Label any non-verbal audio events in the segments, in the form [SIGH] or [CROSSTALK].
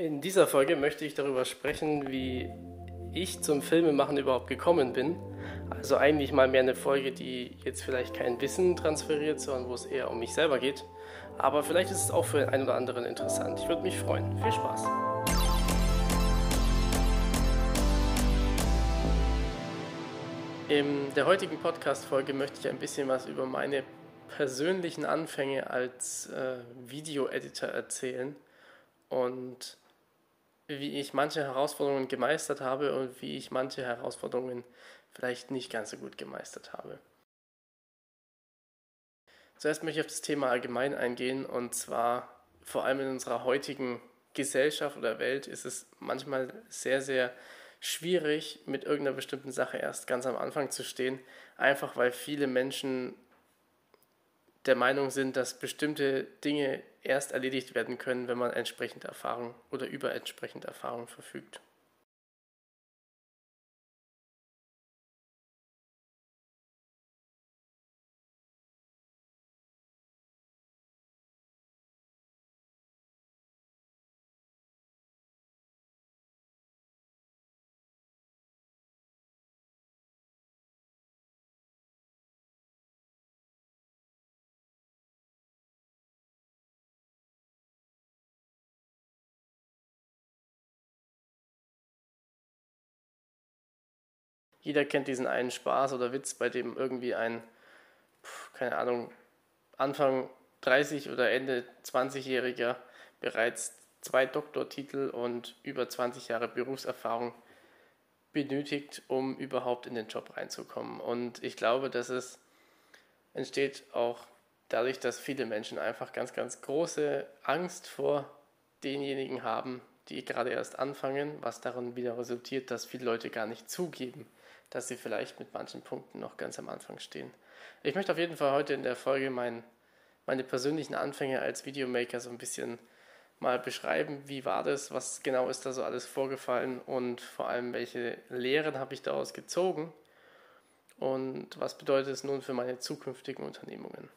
In dieser Folge möchte ich darüber sprechen, wie ich zum Filmemachen überhaupt gekommen bin. Also eigentlich mal mehr eine Folge, die jetzt vielleicht kein Wissen transferiert, sondern wo es eher um mich selber geht. Aber vielleicht ist es auch für den einen oder anderen interessant. Ich würde mich freuen. Viel Spaß. In der heutigen Podcast-Folge möchte ich ein bisschen was über meine persönlichen Anfänge als äh, Video-Editor erzählen und wie ich manche Herausforderungen gemeistert habe und wie ich manche Herausforderungen vielleicht nicht ganz so gut gemeistert habe. Zuerst möchte ich auf das Thema allgemein eingehen und zwar vor allem in unserer heutigen Gesellschaft oder Welt ist es manchmal sehr, sehr schwierig, mit irgendeiner bestimmten Sache erst ganz am Anfang zu stehen, einfach weil viele Menschen der Meinung sind, dass bestimmte Dinge erst erledigt werden können, wenn man entsprechende Erfahrung oder über entsprechende Erfahrung verfügt. Jeder kennt diesen einen Spaß oder Witz, bei dem irgendwie ein, keine Ahnung, Anfang 30 oder Ende 20-Jähriger bereits zwei Doktortitel und über 20 Jahre Berufserfahrung benötigt, um überhaupt in den Job reinzukommen. Und ich glaube, dass es entsteht auch dadurch, dass viele Menschen einfach ganz, ganz große Angst vor denjenigen haben, die gerade erst anfangen, was darin wieder resultiert, dass viele Leute gar nicht zugeben, dass sie vielleicht mit manchen Punkten noch ganz am Anfang stehen. Ich möchte auf jeden Fall heute in der Folge mein, meine persönlichen Anfänge als Videomaker so ein bisschen mal beschreiben, wie war das, was genau ist da so alles vorgefallen und vor allem, welche Lehren habe ich daraus gezogen und was bedeutet es nun für meine zukünftigen Unternehmungen.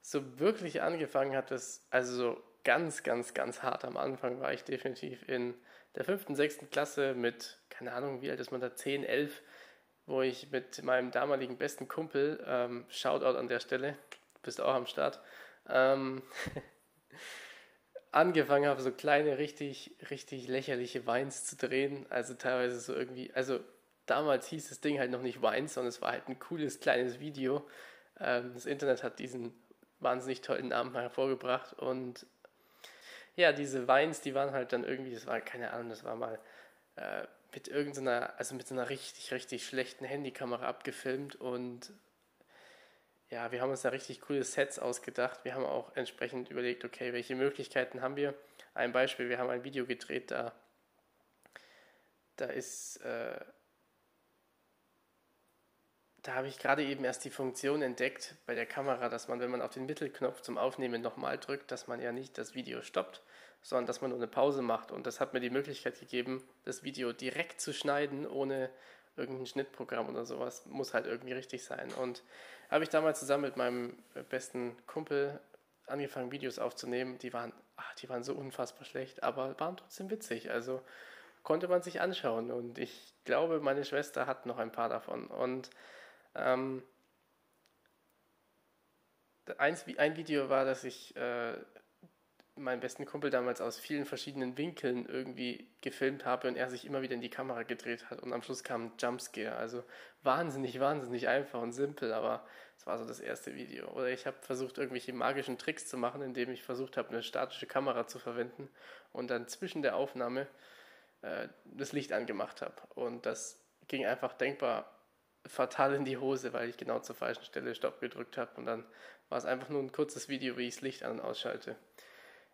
So wirklich angefangen hat es, also so ganz, ganz, ganz hart am Anfang war ich definitiv in der fünften, sechsten Klasse mit, keine Ahnung, wie alt ist man da, 10, 11, wo ich mit meinem damaligen besten Kumpel, ähm, Shoutout an der Stelle, bist auch am Start, ähm, [LAUGHS] angefangen habe, so kleine, richtig, richtig lächerliche Weins zu drehen. Also teilweise so irgendwie, also damals hieß das Ding halt noch nicht Weins, sondern es war halt ein cooles kleines Video. Ähm, das Internet hat diesen wahnsinnig tollen Namen hervorgebracht und ja, diese Weins, die waren halt dann irgendwie, das war keine Ahnung, das war mal äh, mit irgendeiner, also mit so einer richtig, richtig schlechten Handykamera abgefilmt und ja, wir haben uns da richtig coole Sets ausgedacht. Wir haben auch entsprechend überlegt, okay, welche Möglichkeiten haben wir? Ein Beispiel, wir haben ein Video gedreht, da, da ist, äh, da habe ich gerade eben erst die Funktion entdeckt bei der Kamera, dass man, wenn man auf den Mittelknopf zum Aufnehmen nochmal drückt, dass man ja nicht das Video stoppt, sondern dass man nur eine Pause macht. Und das hat mir die Möglichkeit gegeben, das Video direkt zu schneiden, ohne irgendein Schnittprogramm oder sowas. Muss halt irgendwie richtig sein. Und habe ich damals zusammen mit meinem besten Kumpel angefangen, Videos aufzunehmen. Die waren, ach, die waren so unfassbar schlecht, aber waren trotzdem witzig. Also konnte man sich anschauen. Und ich glaube, meine Schwester hat noch ein paar davon. Und ähm, eins, ein Video war, dass ich äh, meinen besten Kumpel damals aus vielen verschiedenen Winkeln irgendwie gefilmt habe und er sich immer wieder in die Kamera gedreht hat und am Schluss kam ein Jumpscare. Also wahnsinnig, wahnsinnig einfach und simpel, aber es war so das erste Video. Oder ich habe versucht, irgendwelche magischen Tricks zu machen, indem ich versucht habe, eine statische Kamera zu verwenden und dann zwischen der Aufnahme äh, das Licht angemacht habe. Und das ging einfach denkbar fatal in die Hose, weil ich genau zur falschen Stelle Stopp gedrückt habe und dann war es einfach nur ein kurzes Video, wie ich das Licht an- und ausschalte.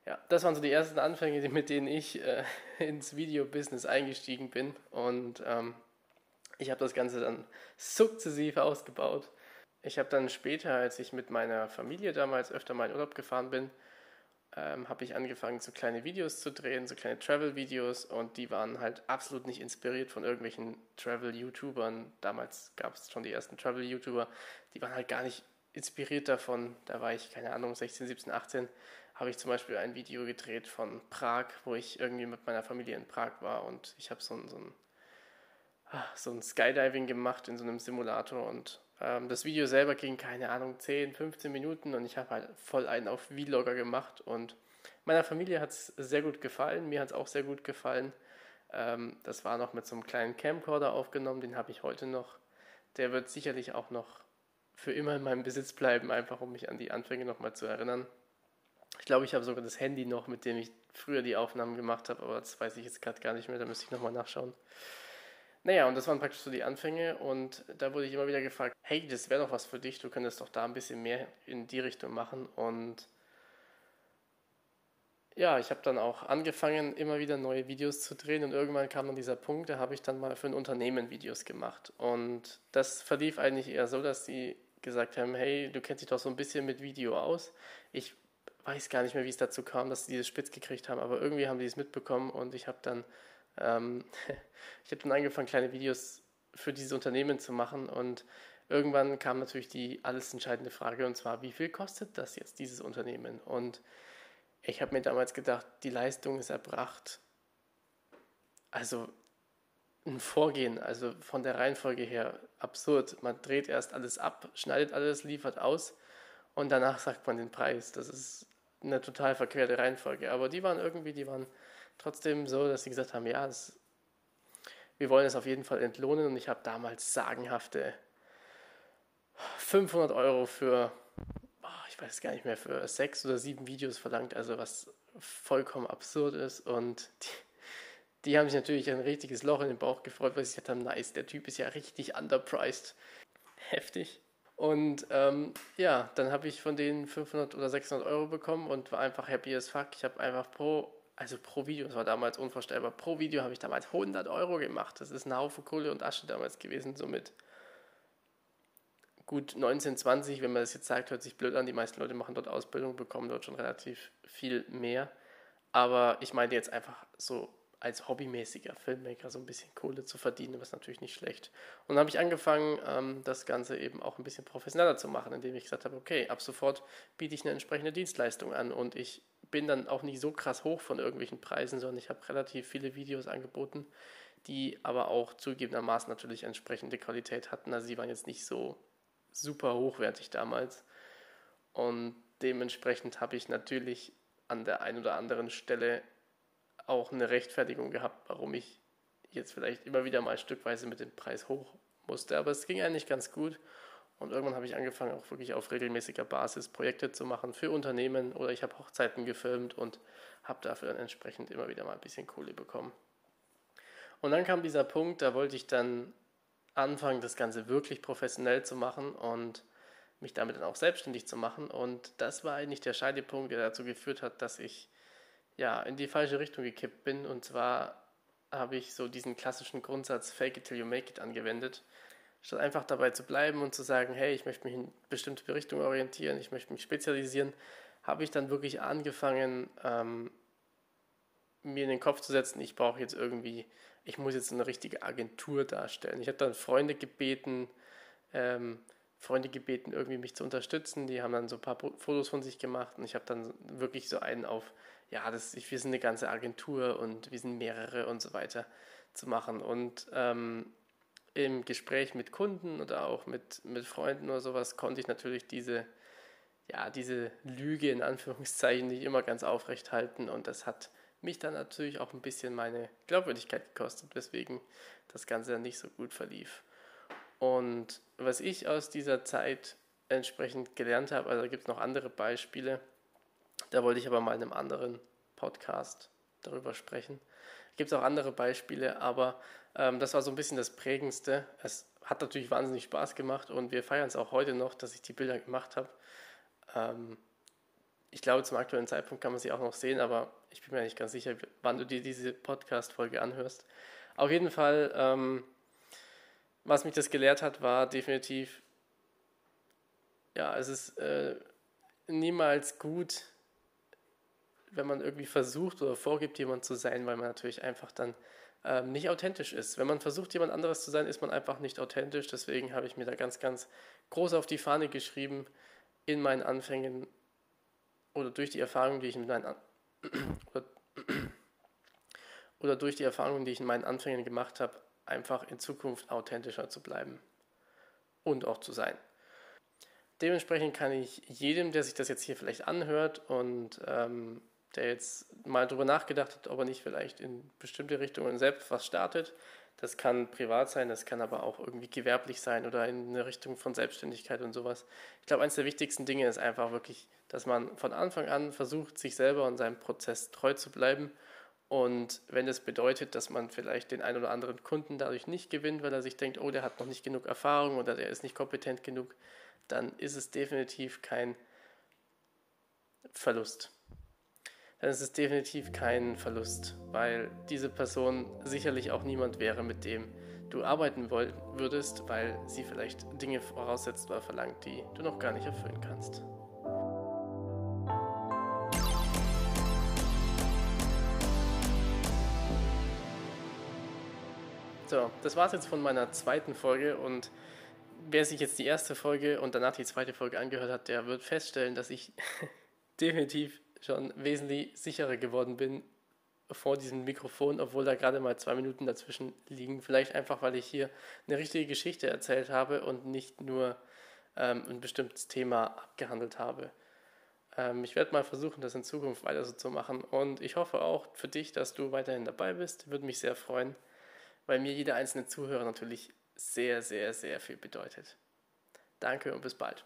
Ja, das waren so die ersten Anfänge, mit denen ich äh, [LAUGHS] ins Video-Business eingestiegen bin und ähm, ich habe das Ganze dann sukzessive ausgebaut. Ich habe dann später, als ich mit meiner Familie damals öfter mal in Urlaub gefahren bin, ähm, habe ich angefangen, so kleine Videos zu drehen, so kleine Travel-Videos und die waren halt absolut nicht inspiriert von irgendwelchen Travel-YouTubern. Damals gab es schon die ersten Travel-YouTuber, die waren halt gar nicht inspiriert davon. Da war ich, keine Ahnung, 16, 17, 18, habe ich zum Beispiel ein Video gedreht von Prag, wo ich irgendwie mit meiner Familie in Prag war und ich habe so ein, so ein, ah, so ein Skydiving gemacht in so einem Simulator und ähm, das Video selber ging, keine Ahnung, 10, 15 Minuten und ich habe halt voll einen auf Vlogger gemacht und meiner Familie hat es sehr gut gefallen, mir hat es auch sehr gut gefallen. Ähm, das war noch mit so einem kleinen Camcorder aufgenommen, den habe ich heute noch. Der wird sicherlich auch noch für immer in meinem Besitz bleiben, einfach um mich an die Anfänge nochmal zu erinnern. Ich glaube, ich habe sogar das Handy noch, mit dem ich früher die Aufnahmen gemacht habe, aber das weiß ich jetzt gerade gar nicht mehr, da müsste ich nochmal nachschauen. Naja, und das waren praktisch so die Anfänge. Und da wurde ich immer wieder gefragt, hey, das wäre doch was für dich, du könntest doch da ein bisschen mehr in die Richtung machen. Und ja, ich habe dann auch angefangen, immer wieder neue Videos zu drehen. Und irgendwann kam dann dieser Punkt, da habe ich dann mal für ein Unternehmen Videos gemacht. Und das verlief eigentlich eher so, dass sie gesagt haben, hey, du kennst dich doch so ein bisschen mit Video aus. Ich weiß gar nicht mehr, wie es dazu kam, dass sie dieses spitz gekriegt haben, aber irgendwie haben die es mitbekommen und ich habe dann, ähm, [LAUGHS] ich habe dann angefangen, kleine Videos für dieses Unternehmen zu machen und irgendwann kam natürlich die alles entscheidende Frage und zwar, wie viel kostet das jetzt, dieses Unternehmen? Und ich habe mir damals gedacht, die Leistung ist erbracht. Also ein Vorgehen, also von der Reihenfolge her absurd. Man dreht erst alles ab, schneidet alles, liefert aus und danach sagt man den Preis. Das ist eine total verquerte Reihenfolge. Aber die waren irgendwie, die waren trotzdem so, dass sie gesagt haben, ja, das, wir wollen es auf jeden Fall entlohnen. Und ich habe damals sagenhafte 500 Euro für, ich weiß gar nicht mehr, für sechs oder sieben Videos verlangt. Also was vollkommen absurd ist. Und die, die haben sich natürlich ein richtiges Loch in den Bauch gefreut, weil sie gesagt haben, nice, der Typ ist ja richtig underpriced. Heftig. Und ähm, ja, dann habe ich von denen 500 oder 600 Euro bekommen und war einfach happy as fuck. Ich habe einfach pro, also pro Video, das war damals unvorstellbar, pro Video habe ich damals 100 Euro gemacht. Das ist ein Haufen Kohle und Asche damals gewesen, somit gut 19, 20, wenn man das jetzt sagt, hört sich blöd an. Die meisten Leute machen dort Ausbildung, bekommen dort schon relativ viel mehr. Aber ich meine jetzt einfach so als hobbymäßiger Filmmaker so ein bisschen Kohle zu verdienen, was natürlich nicht schlecht. Und dann habe ich angefangen, ähm, das Ganze eben auch ein bisschen professioneller zu machen, indem ich gesagt habe, okay, ab sofort biete ich eine entsprechende Dienstleistung an und ich bin dann auch nicht so krass hoch von irgendwelchen Preisen, sondern ich habe relativ viele Videos angeboten, die aber auch zugegebenermaßen natürlich entsprechende Qualität hatten. Also sie waren jetzt nicht so super hochwertig damals. Und dementsprechend habe ich natürlich an der einen oder anderen Stelle auch eine Rechtfertigung gehabt, warum ich jetzt vielleicht immer wieder mal stückweise mit dem Preis hoch musste. Aber es ging eigentlich ganz gut. Und irgendwann habe ich angefangen, auch wirklich auf regelmäßiger Basis Projekte zu machen für Unternehmen oder ich habe Hochzeiten gefilmt und habe dafür dann entsprechend immer wieder mal ein bisschen Kohle bekommen. Und dann kam dieser Punkt, da wollte ich dann anfangen, das Ganze wirklich professionell zu machen und mich damit dann auch selbstständig zu machen. Und das war eigentlich der Scheidepunkt, der dazu geführt hat, dass ich ja, in die falsche Richtung gekippt bin. Und zwar habe ich so diesen klassischen Grundsatz Fake it till you make it angewendet. Statt einfach dabei zu bleiben und zu sagen, hey, ich möchte mich in bestimmte Richtung orientieren, ich möchte mich spezialisieren, habe ich dann wirklich angefangen, ähm, mir in den Kopf zu setzen, ich brauche jetzt irgendwie, ich muss jetzt eine richtige Agentur darstellen. Ich habe dann Freunde gebeten, ähm, Freunde gebeten, irgendwie mich zu unterstützen. Die haben dann so ein paar Fotos von sich gemacht und ich habe dann wirklich so einen auf ja, das, wir sind eine ganze Agentur und wir sind mehrere und so weiter zu machen. Und ähm, im Gespräch mit Kunden oder auch mit, mit Freunden oder sowas konnte ich natürlich diese, ja, diese Lüge in Anführungszeichen nicht immer ganz aufrecht halten und das hat mich dann natürlich auch ein bisschen meine Glaubwürdigkeit gekostet, weswegen das Ganze dann nicht so gut verlief. Und was ich aus dieser Zeit entsprechend gelernt habe, also da gibt es noch andere Beispiele, da wollte ich aber mal in einem anderen Podcast darüber sprechen. Gibt es auch andere Beispiele, aber ähm, das war so ein bisschen das Prägendste. Es hat natürlich wahnsinnig Spaß gemacht und wir feiern es auch heute noch, dass ich die Bilder gemacht habe. Ähm, ich glaube, zum aktuellen Zeitpunkt kann man sie auch noch sehen, aber ich bin mir nicht ganz sicher, wann du dir diese Podcast-Folge anhörst. Auf jeden Fall, ähm, was mich das gelehrt hat, war definitiv, ja, es ist äh, niemals gut, wenn man irgendwie versucht oder vorgibt, jemand zu sein, weil man natürlich einfach dann ähm, nicht authentisch ist. Wenn man versucht, jemand anderes zu sein, ist man einfach nicht authentisch. Deswegen habe ich mir da ganz, ganz groß auf die Fahne geschrieben, in meinen Anfängen oder durch die Erfahrung, die ich mit meinen [CLEARS THROAT] oder, [CLEARS THROAT] oder durch die Erfahrungen, die ich in meinen Anfängen gemacht habe, einfach in Zukunft authentischer zu bleiben und auch zu sein. Dementsprechend kann ich jedem, der sich das jetzt hier vielleicht anhört und ähm, der jetzt mal darüber nachgedacht hat, ob er nicht vielleicht in bestimmte Richtungen selbst was startet, das kann privat sein, das kann aber auch irgendwie gewerblich sein oder in eine Richtung von Selbstständigkeit und sowas. Ich glaube, eines der wichtigsten Dinge ist einfach wirklich, dass man von Anfang an versucht, sich selber und seinem Prozess treu zu bleiben. Und wenn das bedeutet, dass man vielleicht den einen oder anderen Kunden dadurch nicht gewinnt, weil er sich denkt, oh, der hat noch nicht genug Erfahrung oder der ist nicht kompetent genug, dann ist es definitiv kein Verlust dann ist es definitiv kein Verlust, weil diese Person sicherlich auch niemand wäre, mit dem du arbeiten würdest, weil sie vielleicht Dinge voraussetzt oder verlangt, die du noch gar nicht erfüllen kannst. So, das war es jetzt von meiner zweiten Folge und wer sich jetzt die erste Folge und danach die zweite Folge angehört hat, der wird feststellen, dass ich [LAUGHS] definitiv schon wesentlich sicherer geworden bin vor diesem Mikrofon, obwohl da gerade mal zwei Minuten dazwischen liegen. Vielleicht einfach, weil ich hier eine richtige Geschichte erzählt habe und nicht nur ähm, ein bestimmtes Thema abgehandelt habe. Ähm, ich werde mal versuchen, das in Zukunft weiter so zu machen und ich hoffe auch für dich, dass du weiterhin dabei bist. Würde mich sehr freuen, weil mir jeder einzelne Zuhörer natürlich sehr, sehr, sehr viel bedeutet. Danke und bis bald.